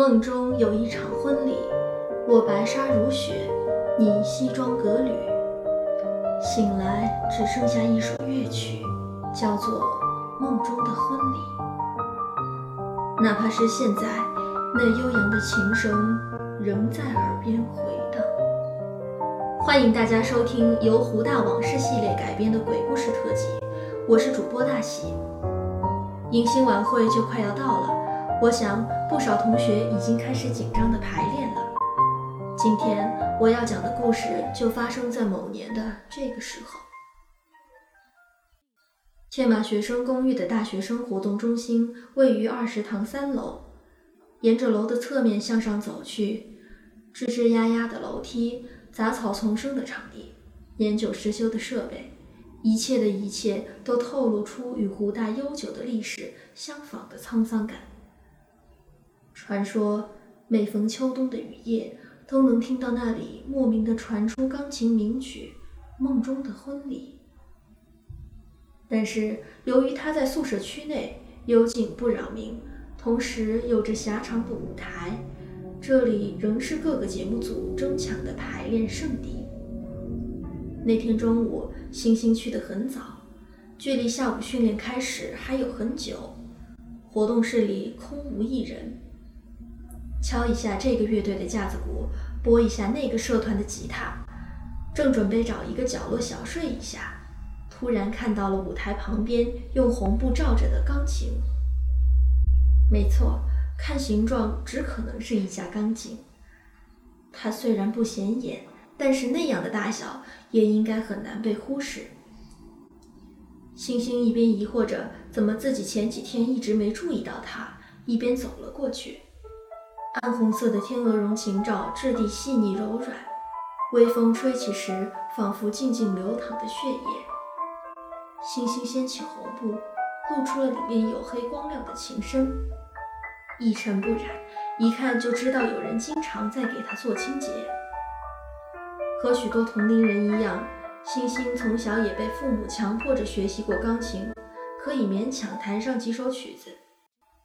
梦中有一场婚礼，我白纱如雪，你西装革履。醒来只剩下一首乐曲，叫做《梦中的婚礼》。哪怕是现在，那悠扬的琴声仍在耳边回荡。欢迎大家收听由胡大往事系列改编的鬼故事特辑，我是主播大喜。迎新晚会就快要到了。我想，不少同学已经开始紧张的排练了。今天我要讲的故事就发生在某年的这个时候。天马学生公寓的大学生活动中心位于二食堂三楼，沿着楼的侧面向上走去，吱吱呀呀的楼梯，杂草丛生的场地，年久失修的设备，一切的一切都透露出与湖大悠久的历史相仿的沧桑感。传说每逢秋冬的雨夜，都能听到那里莫名的传出钢琴名曲《梦中的婚礼》。但是由于他在宿舍区内，幽静不扰民，同时有着狭长的舞台，这里仍是各个节目组争抢的排练圣地。那天中午，星星去得很早，距离下午训练开始还有很久，活动室里空无一人。敲一下这个乐队的架子鼓，拨一下那个社团的吉他，正准备找一个角落小睡一下，突然看到了舞台旁边用红布罩着的钢琴。没错，看形状只可能是一架钢琴。它虽然不显眼，但是那样的大小也应该很难被忽视。星星一边疑惑着怎么自己前几天一直没注意到它，一边走了过去。暗红色的天鹅绒琴罩质地细腻柔软，微风吹起时仿佛静静流淌的血液。星星掀起红布，露出了里面黝黑光亮的琴身，一尘不染，一看就知道有人经常在给它做清洁。和许多同龄人一样，星星从小也被父母强迫着学习过钢琴，可以勉强弹上几首曲子。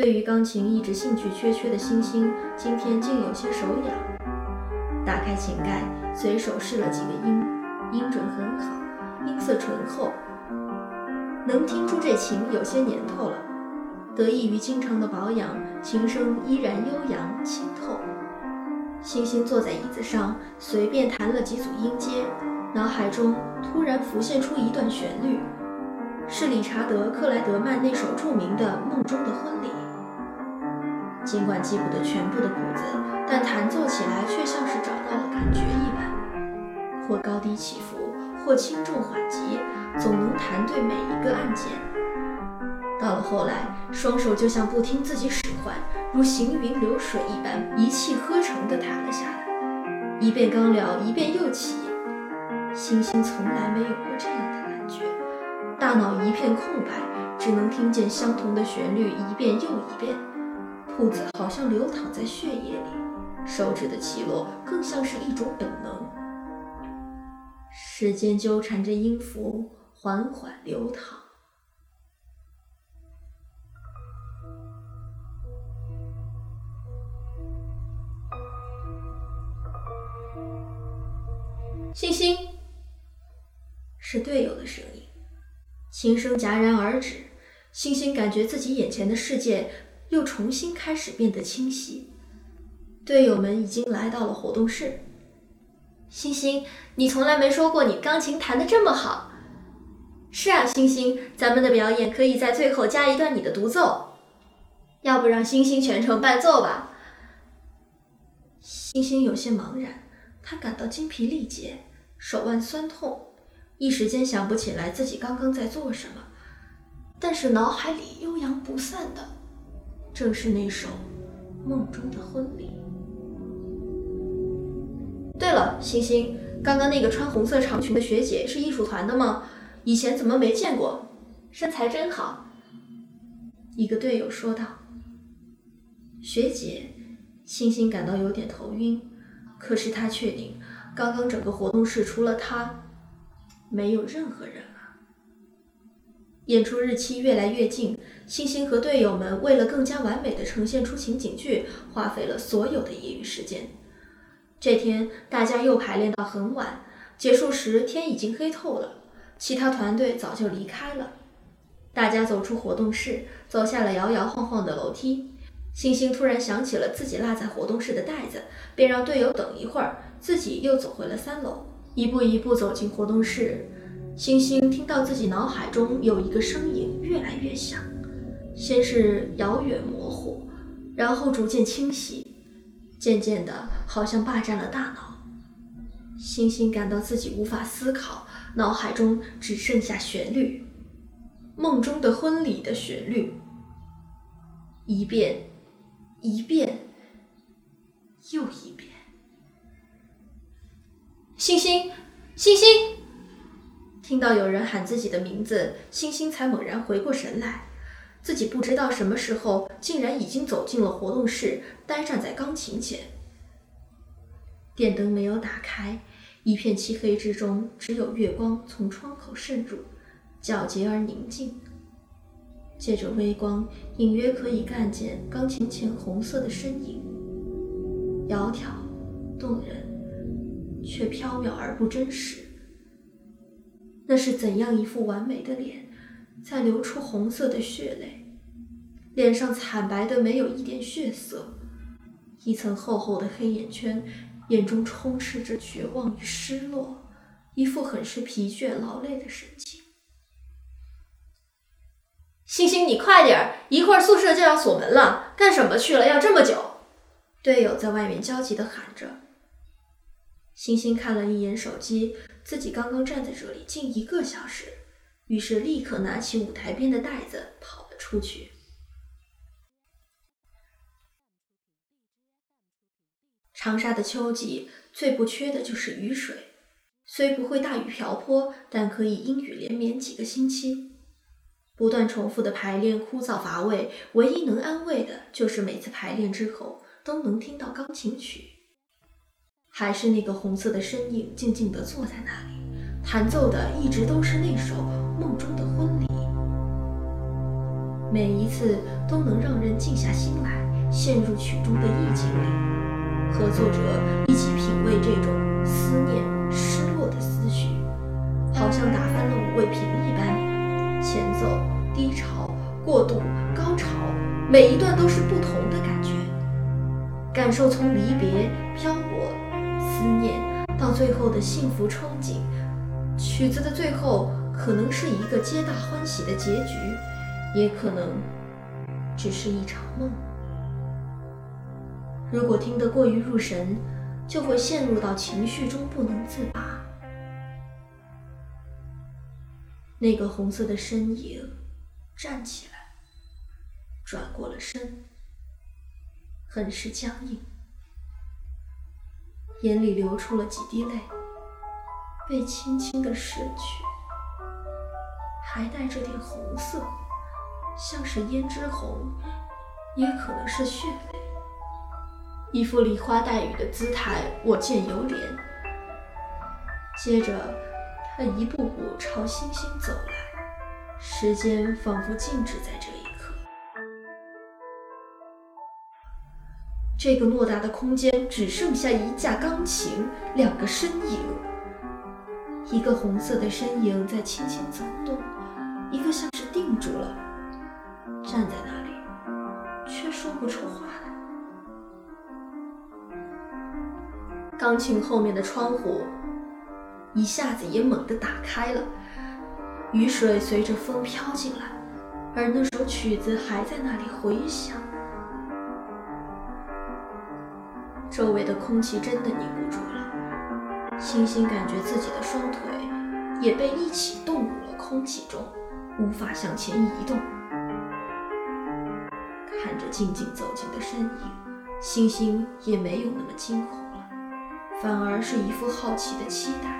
对于钢琴一直兴趣缺缺的星星，今天竟有些手痒。打开琴盖，随手试了几个音，音准很好，音色醇厚，能听出这琴有些年头了。得益于经常的保养，琴声依然悠扬清透。星星坐在椅子上，随便弹了几组音阶，脑海中突然浮现出一段旋律，是理查德·克莱德曼那首著名的《梦中的婚礼》。尽管记不得全部的谱子，但弹奏起来却像是找到了感觉一般，或高低起伏，或轻重缓急，总能弹对每一个按键。到了后来，双手就像不听自己使唤，如行云流水一般，一气呵成地弹了下来。一遍刚了，一遍又起。星星从来没有过这样的感觉，大脑一片空白，只能听见相同的旋律一遍又一遍。骨子好像流淌在血液里，手指的起落更像是一种本能。时间纠缠着音符，缓缓流淌。星星，是队友的声音，琴声戛然而止。星星感觉自己眼前的世界。又重新开始变得清晰。队友们已经来到了活动室。星星，你从来没说过你钢琴弹得这么好。是啊，星星，咱们的表演可以在最后加一段你的独奏。要不让星星全程伴奏吧？星星有些茫然，他感到精疲力竭，手腕酸痛，一时间想不起来自己刚刚在做什么，但是脑海里悠扬不散的。正是那首《梦中的婚礼》。对了，星星，刚刚那个穿红色长裙的学姐是艺术团的吗？以前怎么没见过？身材真好。一个队友说道。学姐，星星感到有点头晕，可是她确定，刚刚整个活动室除了他，没有任何人啊。演出日期越来越近，星星和队友们为了更加完美的呈现出情景剧，花费了所有的业余时间。这天，大家又排练到很晚，结束时天已经黑透了，其他团队早就离开了。大家走出活动室，走下了摇摇晃晃的楼梯。星星突然想起了自己落在活动室的袋子，便让队友等一会儿，自己又走回了三楼，一步一步走进活动室。星星听到自己脑海中有一个声音越来越响，先是遥远模糊，然后逐渐清晰，渐渐的，好像霸占了大脑。星星感到自己无法思考，脑海中只剩下旋律，梦中的婚礼的旋律，一遍，一遍，又一遍。星星，星星。听到有人喊自己的名字，星星才猛然回过神来，自己不知道什么时候竟然已经走进了活动室，呆站在钢琴前。电灯没有打开，一片漆黑之中，只有月光从窗口渗入，皎洁而宁静。借着微光，隐约可以看见钢琴前红色的身影，窈窕动人，却飘渺而不真实。那是怎样一副完美的脸，在流出红色的血泪，脸上惨白的没有一点血色，一层厚厚的黑眼圈，眼中充斥着绝望与失落，一副很是疲倦劳累的神情。星星，你快点儿，一会儿宿舍就要锁门了，干什么去了？要这么久？队友在外面焦急地喊着。星星看了一眼手机。自己刚刚站在这里近一个小时，于是立刻拿起舞台边的袋子跑了出去。长沙的秋季最不缺的就是雨水，虽不会大雨瓢泼，但可以阴雨连绵几个星期。不断重复的排练枯燥乏味，唯一能安慰的就是每次排练之后都能听到钢琴曲。还是那个红色的身影，静静地坐在那里，弹奏的一直都是那首《梦中的婚礼》，每一次都能让人静下心来，陷入曲中的意境里，和作者一起品味这种思念、失落的思绪，好像打翻了五味瓶一般，前奏、低潮、过渡、高潮，每一段都是不同的感觉，感受从离别、最后的幸福憧憬，曲子的最后可能是一个皆大欢喜的结局，也可能只是一场梦。如果听得过于入神，就会陷入到情绪中不能自拔。那个红色的身影站起来，转过了身，很是僵硬。眼里流出了几滴泪，被轻轻的拭去，还带着点红色，像是胭脂红，也可能是血泪。一副梨花带雨的姿态，我见犹怜。接着，他一步步朝星星走来，时间仿佛静止在这里。这个偌大的空间只剩下一架钢琴，两个身影。一个红色的身影在轻轻走动，一个像是定住了，站在那里，却说不出话来。钢琴后面的窗户一下子也猛地打开了，雨水随着风飘进来，而那首曲子还在那里回响。周围的空气真的凝不住了，星星感觉自己的双腿也被一起冻入了空气中，无法向前移动。看着静静走近的身影，星星也没有那么惊恐了，反而是一副好奇的期待。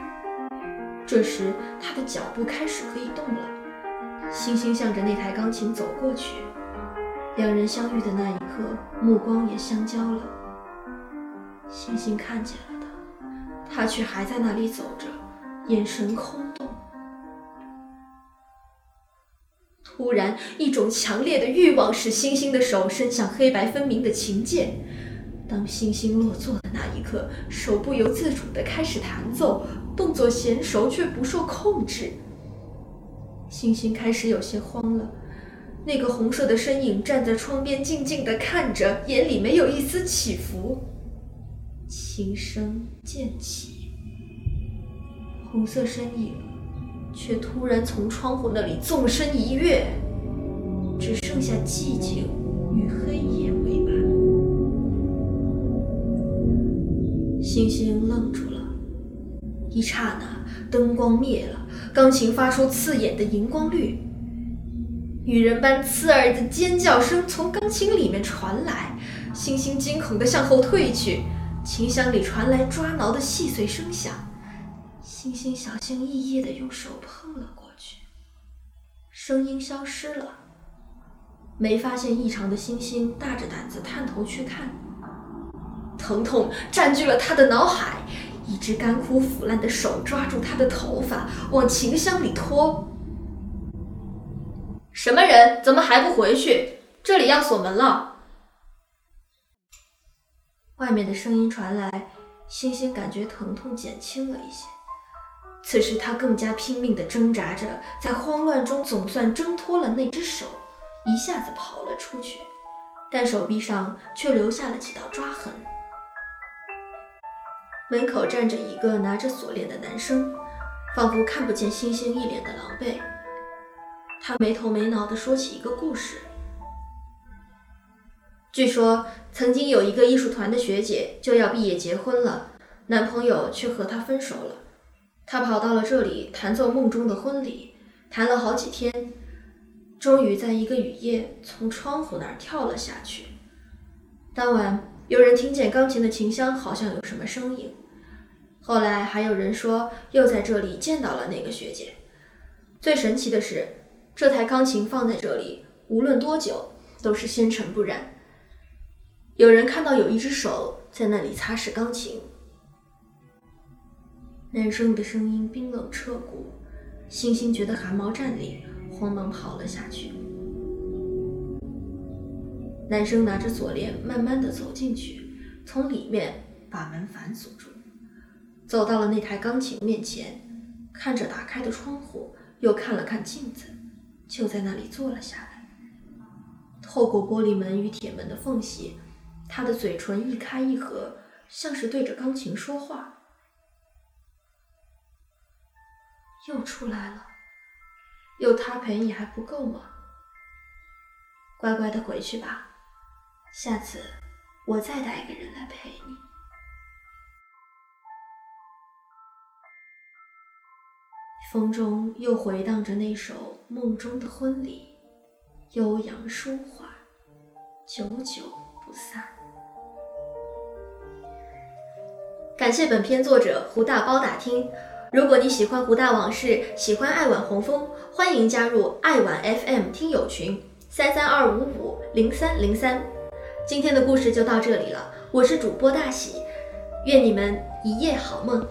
这时，他的脚步开始可以动了，星星向着那台钢琴走过去，两人相遇的那一刻，目光也相交了。星星看见了他，他却还在那里走着，眼神空洞。突然，一种强烈的欲望使星星的手伸向黑白分明的琴键。当星星落座的那一刻，手不由自主地开始弹奏，动作娴熟却不受控制。星星开始有些慌了。那个红色的身影站在窗边，静静地看着，眼里没有一丝起伏。琴声渐起，红色身影却突然从窗户那里纵身一跃，只剩下寂静与黑夜为伴。星星愣住了，一刹那，灯光灭了，钢琴发出刺眼的荧光绿。女人般刺耳的尖叫声从钢琴里面传来，星星惊恐地向后退去，琴箱里传来抓挠的细碎声响。星星小心翼翼的用手碰了过去，声音消失了。没发现异常的星星大着胆子探头去看，疼痛占据了他的脑海，一只干枯腐烂的手抓住他的头发，往琴箱里拖。什么人？怎么还不回去？这里要锁门了。外面的声音传来，星星感觉疼痛减轻了一些。此时他更加拼命地挣扎着，在慌乱中总算挣脱了那只手，一下子跑了出去，但手臂上却留下了几道抓痕。门口站着一个拿着锁链的男生，仿佛看不见星星一脸的狼狈。他没头没脑地说起一个故事。据说曾经有一个艺术团的学姐就要毕业结婚了，男朋友却和她分手了。她跑到了这里弹奏梦中的婚礼，弹了好几天，终于在一个雨夜从窗户那儿跳了下去。当晚有人听见钢琴的琴箱好像有什么声音，后来还有人说又在这里见到了那个学姐。最神奇的是。这台钢琴放在这里，无论多久都是纤尘不染。有人看到有一只手在那里擦拭钢琴。男生的声音冰冷彻骨，星星觉得汗毛站立，慌忙跑了下去。男生拿着锁链，慢慢的走进去，从里面把门反锁住，走到了那台钢琴面前，看着打开的窗户，又看了看镜子。就在那里坐了下来，透过玻璃门与铁门的缝隙，他的嘴唇一开一合，像是对着钢琴说话。又出来了，有他陪你还不够吗？乖乖的回去吧，下次我再带一个人来陪你。风中又回荡着那首《梦中的婚礼》，悠扬舒缓，久久不散。感谢本片作者胡大包打听。如果你喜欢胡大往事，喜欢爱晚红枫，欢迎加入爱晚 FM 听友群三三二五五零三零三。今天的故事就到这里了，我是主播大喜，愿你们一夜好梦。